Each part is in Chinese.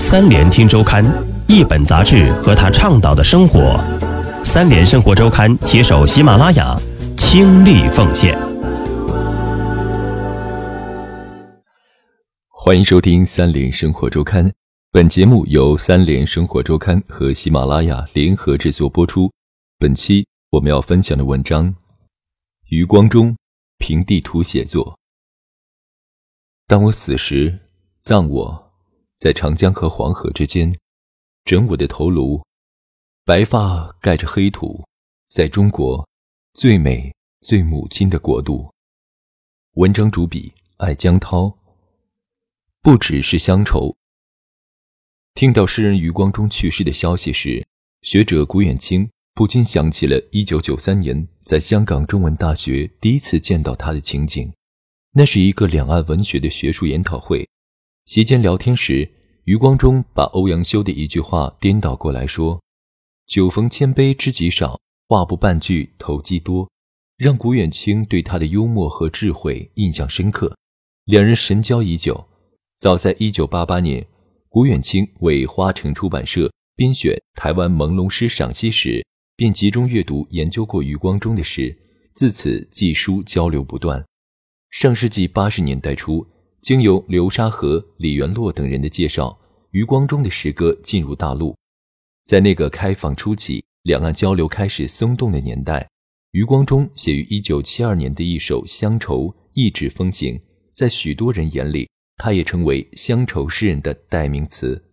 三联听周刊，一本杂志和他倡导的生活。三联生活周刊携手喜马拉雅，倾力奉献。欢迎收听三联生活周刊，本节目由三联生活周刊和喜马拉雅联合制作播出。本期我们要分享的文章，余光中凭地图写作。当我死时，葬我在长江和黄河之间，枕我的头颅，白发盖着黑土，在中国最美最母亲的国度。文章主笔艾江涛。不只是乡愁。听到诗人余光中去世的消息时，学者古远清不禁想起了1993年在香港中文大学第一次见到他的情景。那是一个两岸文学的学术研讨会，席间聊天时，余光中把欧阳修的一句话颠倒过来说：“酒逢千杯知己少，话不半句投机多”，让古远清对他的幽默和智慧印象深刻，两人神交已久。早在1988年，古远清为花城出版社编选台湾朦胧诗赏析时，便集中阅读研究过余光中的诗，自此寄书交流不断。上世纪八十年代初，经由流沙河、李元洛等人的介绍，余光中的诗歌进入大陆。在那个开放初期、两岸交流开始松动的年代，余光中写于1972年的一首《乡愁》一纸风行，在许多人眼里。他也成为乡愁诗人的代名词。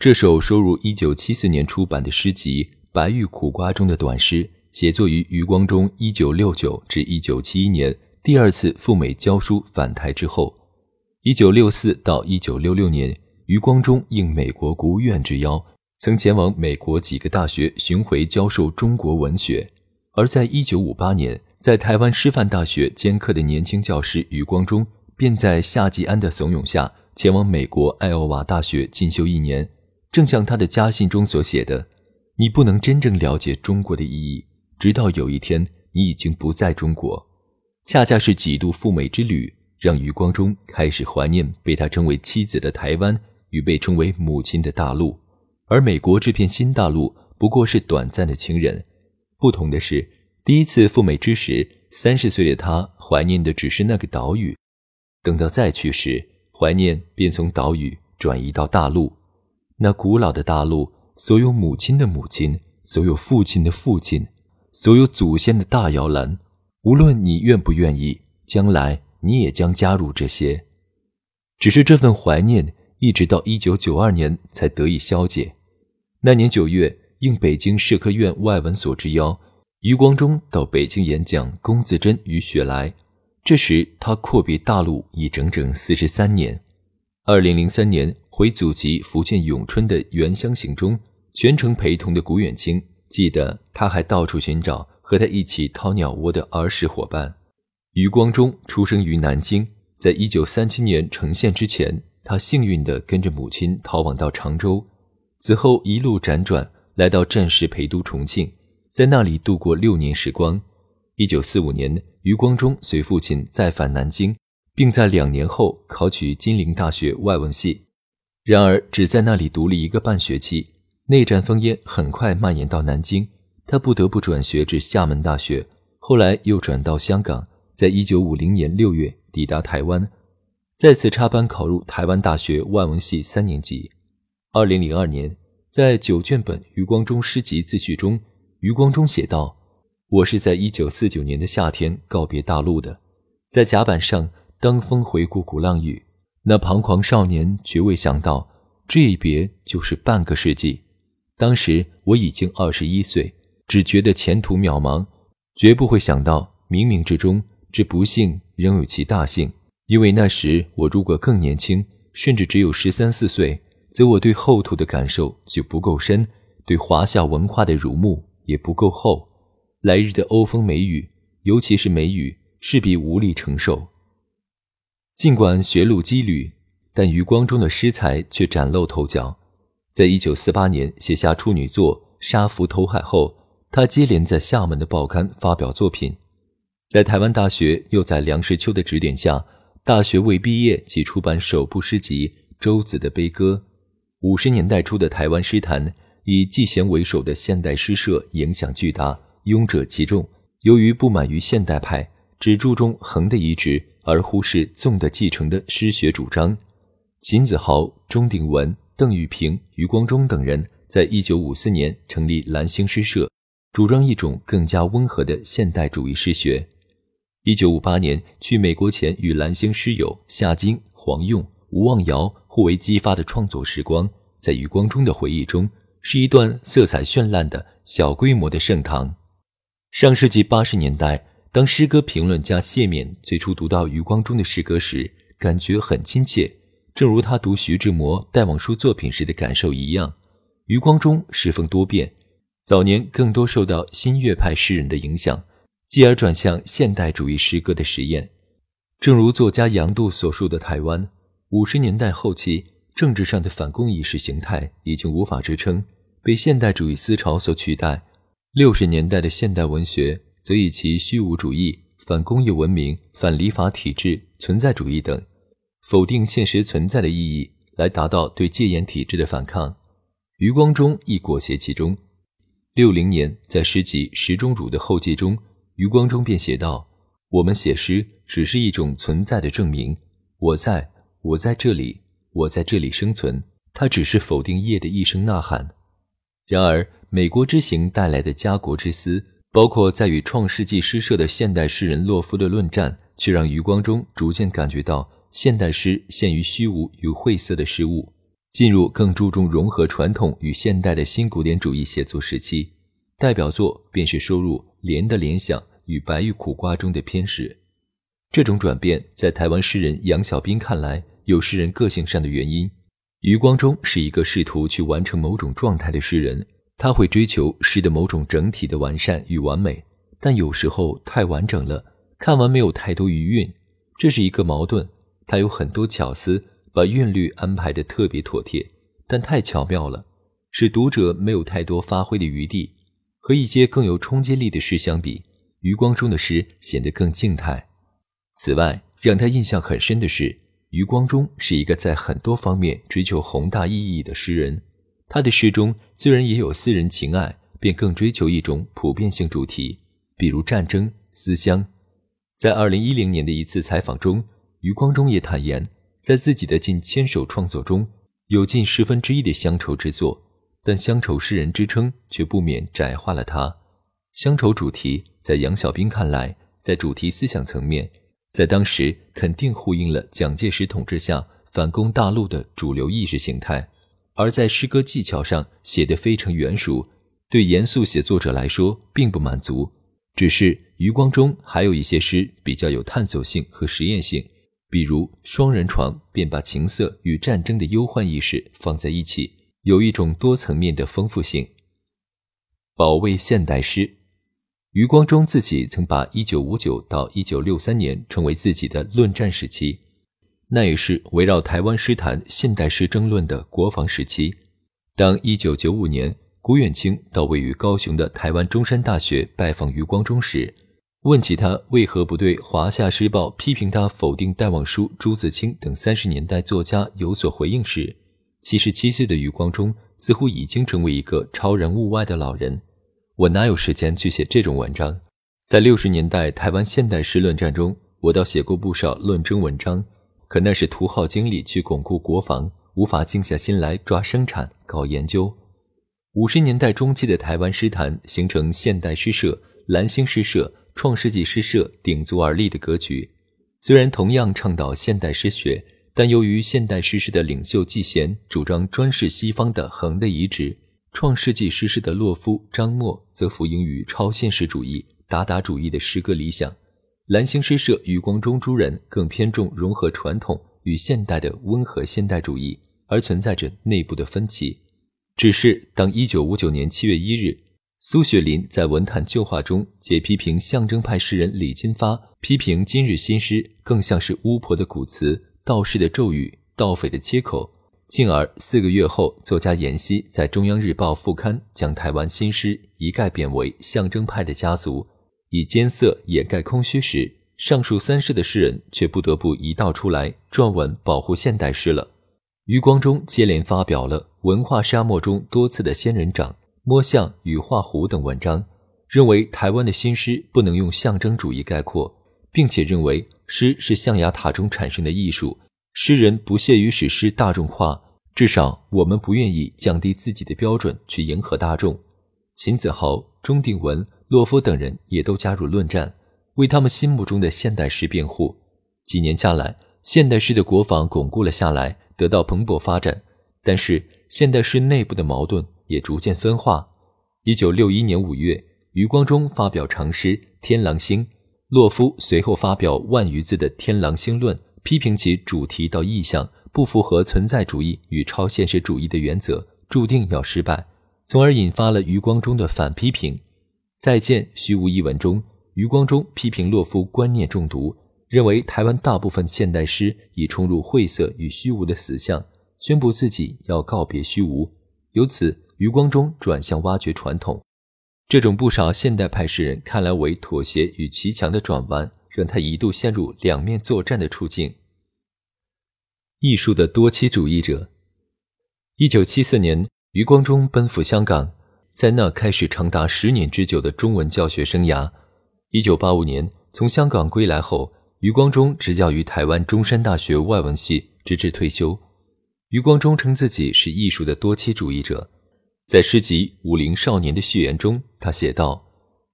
这首收入1974年出版的诗集《白玉苦瓜》中的短诗，写作于余光中1969至1971年第二次赴美教书返台之后。1964到1966年，余光中应美国国务院之邀，曾前往美国几个大学巡回教授中国文学。而在1958年，在台湾师范大学兼课的年轻教师余光中。便在夏季安的怂恿下，前往美国艾奥瓦大学进修一年。正像他的家信中所写的：“你不能真正了解中国的意义，直到有一天你已经不在中国。”恰恰是几度赴美之旅，让余光中开始怀念被他称为妻子的台湾与被称为母亲的大陆。而美国这片新大陆不过是短暂的情人。不同的是，第一次赴美之时，三十岁的他怀念的只是那个岛屿。等到再去时，怀念便从岛屿转移到大陆，那古老的大陆，所有母亲的母亲，所有父亲的父亲，所有祖先的大摇篮。无论你愿不愿意，将来你也将加入这些。只是这份怀念，一直到一九九二年才得以消解。那年九月，应北京社科院外文所之邀，余光中到北京演讲《龚自珍与雪莱》。这时，他阔别大陆已整整四十三年。二零零三年回祖籍福建永春的原乡行中，全程陪同的古远清记得，他还到处寻找和他一起掏鸟窝的儿时伙伴。余光中出生于南京，在一九三七年成县之前，他幸运地跟着母亲逃往到常州，此后一路辗转来到战时陪都重庆，在那里度过六年时光。一九四五年。余光中随父亲再返南京，并在两年后考取金陵大学外文系。然而，只在那里读了一个半学期，内战烽烟很快蔓延到南京，他不得不转学至厦门大学，后来又转到香港，在一九五零年六月抵达台湾，再次插班考入台湾大学外文系三年级。二零零二年，在九卷本余光中诗集自序中，余光中写道。我是在一九四九年的夏天告别大陆的，在甲板上当风回顾鼓浪屿，那彷徨少年绝未想到这一别就是半个世纪。当时我已经二十一岁，只觉得前途渺茫，绝不会想到冥冥之中这不幸仍有其大幸。因为那时我如果更年轻，甚至只有十三四岁，则我对后土的感受就不够深，对华夏文化的濡目也不够厚。来日的欧风美雨，尤其是梅雨，势必无力承受。尽管学路羁旅，但余光中的诗才却崭露头角。在一九四八年写下处女作《沙浮投海》后，他接连在厦门的报刊发表作品。在台湾大学，又在梁实秋的指点下，大学未毕业即出版首部诗集《舟子的悲歌》。五十年代初的台湾诗坛，以季贤为首的现代诗社影响巨大，拥者极众。由于不满于现代派，只注重横的移植，而忽视纵的继承的诗学主张，秦子豪、钟鼎文、邓玉平、余光中等人，在一九五四年成立蓝星诗社，主张一种更加温和的现代主义诗学。一九五八年去美国前，与蓝星诗友夏金、黄用、吴望尧互为激发的创作时光，在余光中的回忆中，是一段色彩绚烂的小规模的盛唐。上世纪八十年代，当诗歌评论家谢冕最初读到余光中的诗歌时，感觉很亲切，正如他读徐志摩戴望舒作品时的感受一样。余光中诗风多变，早年更多受到新月派诗人的影响。继而转向现代主义诗歌的实验，正如作家杨度所述的：“台湾五十年代后期政治上的反共意识形态已经无法支撑，被现代主义思潮所取代。六十年代的现代文学则以其虚无主义、反工业文明、反礼法体制、存在主义等，否定现实存在的意义，来达到对戒严体制的反抗。余光中亦裹挟其中。六零年在诗集《石钟乳》的后记中。”余光中便写道：“我们写诗只是一种存在的证明，我在，我在这里，我在这里生存。它只是否定夜的一声呐喊。然而，美国之行带来的家国之思，包括在与创世纪诗社的现代诗人洛夫的论战，却让余光中逐渐感觉到现代诗陷于虚无与晦涩的事物，进入更注重融合传统与现代的新古典主义写作时期。代表作便是收入《莲的联想》。”与白玉苦瓜中的偏食，这种转变在台湾诗人杨小斌看来有诗人个性上的原因。余光中是一个试图去完成某种状态的诗人，他会追求诗的某种整体的完善与完美，但有时候太完整了，看完没有太多余韵，这是一个矛盾。他有很多巧思，把韵律安排的特别妥帖，但太巧妙了，使读者没有太多发挥的余地。和一些更有冲击力的诗相比。余光中的诗显得更静态。此外，让他印象很深的是，余光中是一个在很多方面追求宏大意义的诗人。他的诗中虽然也有私人情爱，便更追求一种普遍性主题，比如战争、思乡。在二零一零年的一次采访中，余光中也坦言，在自己的近千首创作中，有近十分之一的乡愁之作，但乡愁诗人之称却不免窄化了他。乡愁主题。在杨小兵看来，在主题思想层面，在当时肯定呼应了蒋介石统治下反攻大陆的主流意识形态；而在诗歌技巧上写得非常圆熟，对严肃写作者来说并不满足。只是余光中还有一些诗比较有探索性和实验性，比如《双人床》便把情色与战争的忧患意识放在一起，有一种多层面的丰富性。保卫现代诗。余光中自己曾把1959到1963年称为自己的论战时期，那也是围绕台湾诗坛现代诗争论的国防时期。当1995年古远清到位于高雄的台湾中山大学拜访余光中时，问起他为何不对《华夏诗报》批评他否定戴望舒、朱自清等三十年代作家有所回应时，七十七岁的余光中似乎已经成为一个超然物外的老人。我哪有时间去写这种文章？在六十年代台湾现代诗论战中，我倒写过不少论争文章，可那是图耗精力去巩固国防，无法静下心来抓生产、搞研究。五十年代中期的台湾诗坛形成现代诗社、蓝星诗社、创世纪诗社鼎足而立的格局。虽然同样倡导现代诗学，但由于现代诗诗的领袖季贤主张专事西方的横的移植。创世纪诗诗的洛夫、张默则服膺于超现实主义、达达主义的诗歌理想；蓝星诗社余光中诸人更偏重融合传统与现代的温和现代主义，而存在着内部的分歧。只是当1959年7月1日，苏雪林在文坛旧话中解批评象征派诗人李金发，批评今日新诗更像是巫婆的古词、道士的咒语、盗匪的切口。进而四个月后，作家闫熙在《中央日报》副刊将台湾新诗一概贬为象征派的家族，以艰涩掩盖空虚时，上述三世的诗人却不得不一道出来撰文保护现代诗了。余光中接连发表了《文化沙漠中多次的仙人掌》《摸象与画虎》等文章，认为台湾的新诗不能用象征主义概括，并且认为诗是象牙塔中产生的艺术，诗人不屑于使诗大众化，至少我们不愿意降低自己的标准去迎合大众。秦子豪、钟定文、洛夫等人也都加入论战，为他们心目中的现代诗辩护。几年下来，现代诗的国防巩固了下来。得到蓬勃发展，但是现代诗内部的矛盾也逐渐分化。一九六一年五月，余光中发表长诗《天狼星》，洛夫随后发表万余字的《天狼星论》，批评其主题到意象不符合存在主义与超现实主义的原则，注定要失败，从而引发了余光中的反批评。《再见虚无》一文中，余光中批评洛夫观念中毒。认为台湾大部分现代诗已冲入晦涩与虚无的死相，宣布自己要告别虚无。由此，余光中转向挖掘传统，这种不少现代派诗人看来为妥协与骑墙的转弯，让他一度陷入两面作战的处境。艺术的多妻主义者。一九七四年，余光中奔赴香港，在那开始长达十年之久的中文教学生涯。一九八五年从香港归来后。余光中执教于台湾中山大学外文系，直至退休。余光中称自己是艺术的多妻主义者，在诗集《武林少年》的序言中，他写道：“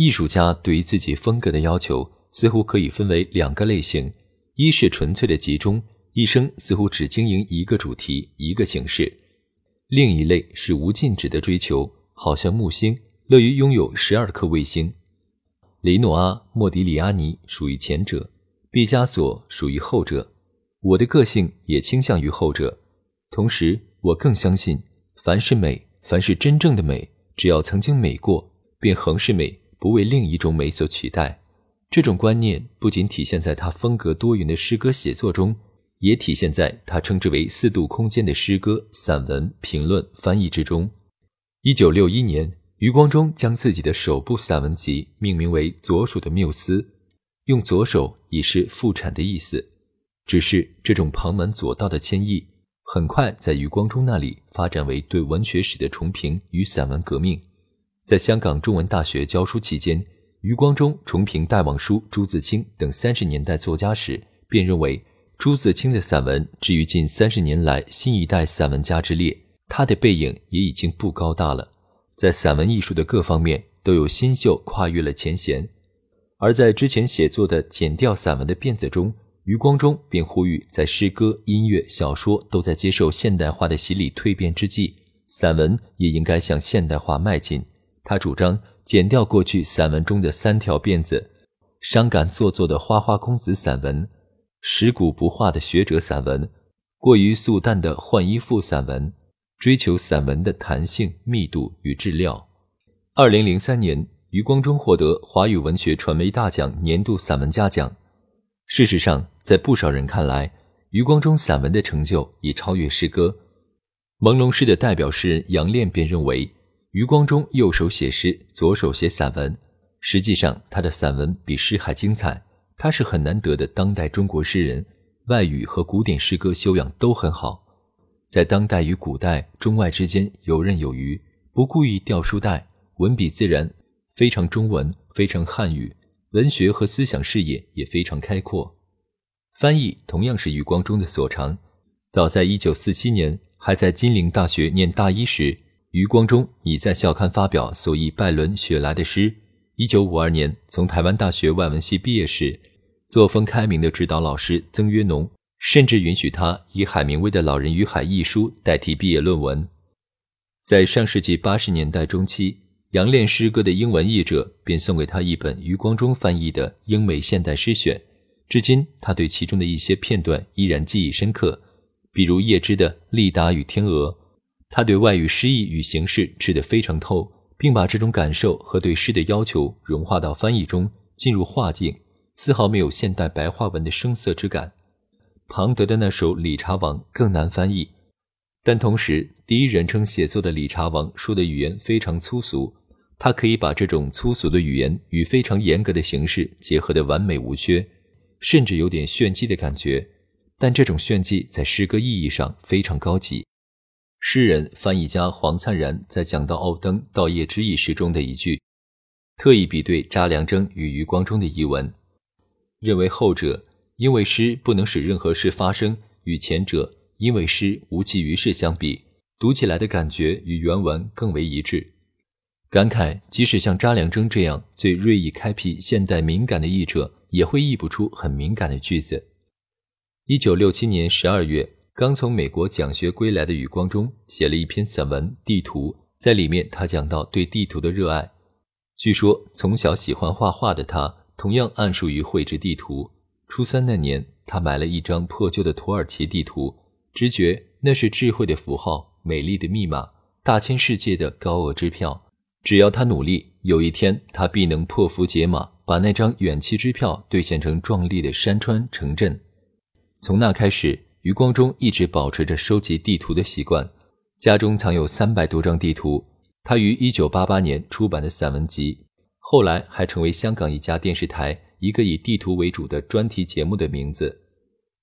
艺术家对于自己风格的要求，似乎可以分为两个类型：一是纯粹的集中，一生似乎只经营一个主题、一个形式；另一类是无尽止的追求，好像木星，乐于拥有十二颗卫星。雷诺阿、莫迪里阿尼属于前者。”毕加索属于后者，我的个性也倾向于后者。同时，我更相信，凡是美，凡是真正的美，只要曾经美过，便恒是美，不为另一种美所取代。这种观念不仅体现在他风格多元的诗歌写作中，也体现在他称之为“四度空间”的诗歌、散文、评论、翻译之中。一九六一年，余光中将自己的首部散文集命名为《左手的缪斯》。用左手已是复产的意思，只是这种旁门左道的迁移，很快在余光中那里发展为对文学史的重评与散文革命。在香港中文大学教书期间，余光中重评戴望舒、朱自清等三十年代作家时，便认为朱自清的散文置于近三十年来新一代散文家之列，他的背影也已经不高大了，在散文艺术的各方面都有新秀跨越了前嫌。而在之前写作的剪掉散文的辫子中，余光中便呼吁，在诗歌、音乐、小说都在接受现代化的洗礼蜕变之际，散文也应该向现代化迈进。他主张剪掉过去散文中的三条辫子：伤感做作的花花公子散文，蚀骨不化的学者散文，过于素淡的换衣服散文，追求散文的弹性、密度与质料。二零零三年。余光中获得华语文学传媒大奖年度散文家奖。事实上，在不少人看来，余光中散文的成就已超越诗歌。朦胧诗的代表诗人杨炼便认为，余光中右手写诗，左手写散文。实际上，他的散文比诗还精彩。他是很难得的当代中国诗人，外语和古典诗歌修养都很好，在当代与古代、中外之间游刃有余，不故意掉书袋，文笔自然。非常中文，非常汉语，文学和思想视野也非常开阔。翻译同样是余光中的所长。早在1947年，还在金陵大学念大一时，余光中已在校刊发表所译拜伦·雪莱的诗。1952年，从台湾大学外文系毕业时，作风开明的指导老师曾约农甚至允许他以海明威的《老人与海》一书代替毕业论文。在上世纪80年代中期。杨炼诗歌的英文译者便送给他一本余光中翻译的英美现代诗选，至今他对其中的一些片段依然记忆深刻，比如叶芝的《利达与天鹅》，他对外语诗意与形式吃得非常透，并把这种感受和对诗的要求融化到翻译中，进入画境，丝毫没有现代白话文的生涩之感。庞德的那首《理查王》更难翻译，但同时第一人称写作的理查王说的语言非常粗俗。他可以把这种粗俗的语言与非常严格的形式结合得完美无缺，甚至有点炫技的感觉。但这种炫技在诗歌意义上非常高级。诗人、翻译家黄灿然在讲到奥登《稻叶之意》诗中的一句，特意比对查良铮与余光中的译文，认为后者因为诗不能使任何事发生，与前者因为诗无济于事相比，读起来的感觉与原文更为一致。感慨，即使像查良铮这样最锐意开辟现代敏感的译者，也会译不出很敏感的句子。一九六七年十二月，刚从美国讲学归来的余光中写了一篇散文《地图》，在里面他讲到对地图的热爱。据说从小喜欢画画的他，同样暗熟于绘制地图。初三那年，他买了一张破旧的土耳其地图，直觉那是智慧的符号、美丽的密码、大千世界的高额支票。只要他努力，有一天他必能破符解码，把那张远期支票兑现成壮丽的山川城镇。从那开始，余光中一直保持着收集地图的习惯，家中藏有三百多张地图。他于一九八八年出版的散文集，后来还成为香港一家电视台一个以地图为主的专题节目的名字。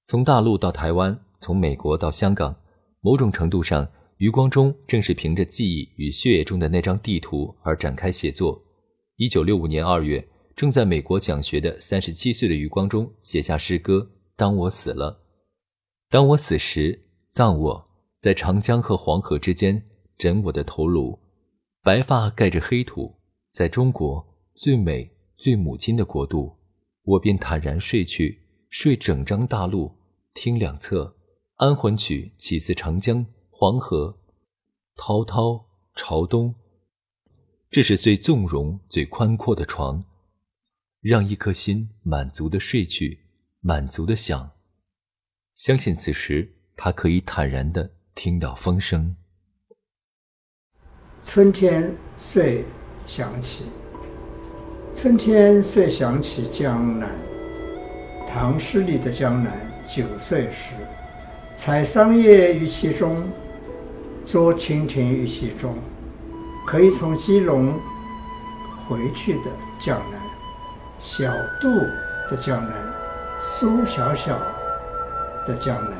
从大陆到台湾，从美国到香港，某种程度上。余光中正是凭着记忆与血液中的那张地图而展开写作。一九六五年二月，正在美国讲学的三十七岁的余光中写下诗歌《当我死了》。当我死时，葬我在长江和黄河之间，枕我的头颅，白发盖着黑土，在中国最美最母亲的国度，我便坦然睡去，睡整张大陆，听两侧安魂曲起自长江。黄河滔滔朝东，这是最纵容、最宽阔的床，让一颗心满足的睡去，满足的想。相信此时他可以坦然的听到风声。春天遂响起，春天遂响起江南。唐诗里的江南，九岁时采桑叶于其中。捉蜻蜓于其中，可以从基隆回去的江南，小渡的江南，苏小小的江南。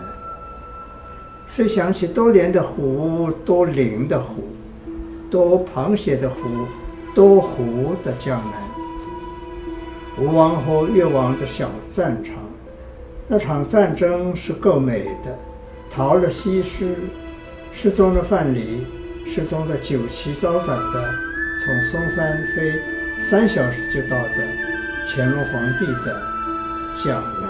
遂想起多莲的湖，多灵的湖，多螃蟹的湖，多湖的江南。吴王和越王的小战场，那场战争是够美的，逃了西施。失踪的范蠡，失踪的酒旗招展的，从嵩山飞三小时就到的乾隆皇帝的江南。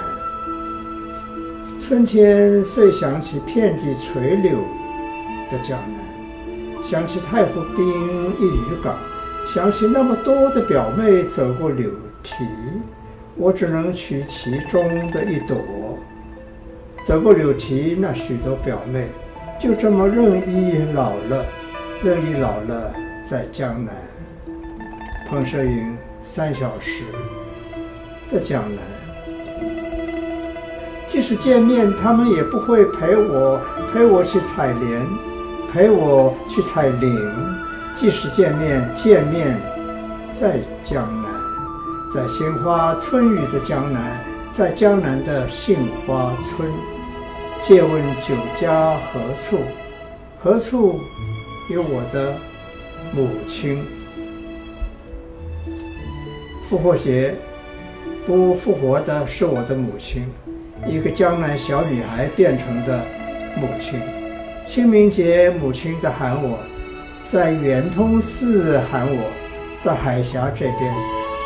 春天遂想起遍地垂柳的江南，想起太湖滨一渔港，想起那么多的表妹走过柳堤，我只能取其中的一朵。走过柳堤，那许多表妹。就这么任意老了，任意老了，在江南。彭摄云三小时的江南，即使见面，他们也不会陪我，陪我去采莲，陪我去采菱。即使见面，见面在江南，在杏花春雨的江南，在江南的杏花村。借问酒家何处？何处有我的母亲？复活节不复活的是我的母亲，一个江南小女孩变成的母亲。清明节，母亲在喊我，在圆通寺喊我，在海峡这边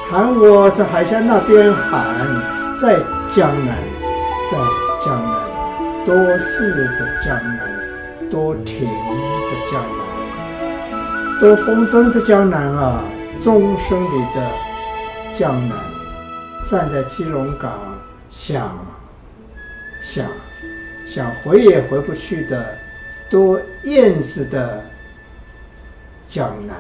喊我，在海峡那边喊，在江南，在江南。多事的江南，多情的江南，多风筝的江南啊！钟声里的江南，站在基隆港，想，想，想回也回不去的，多燕子的江南。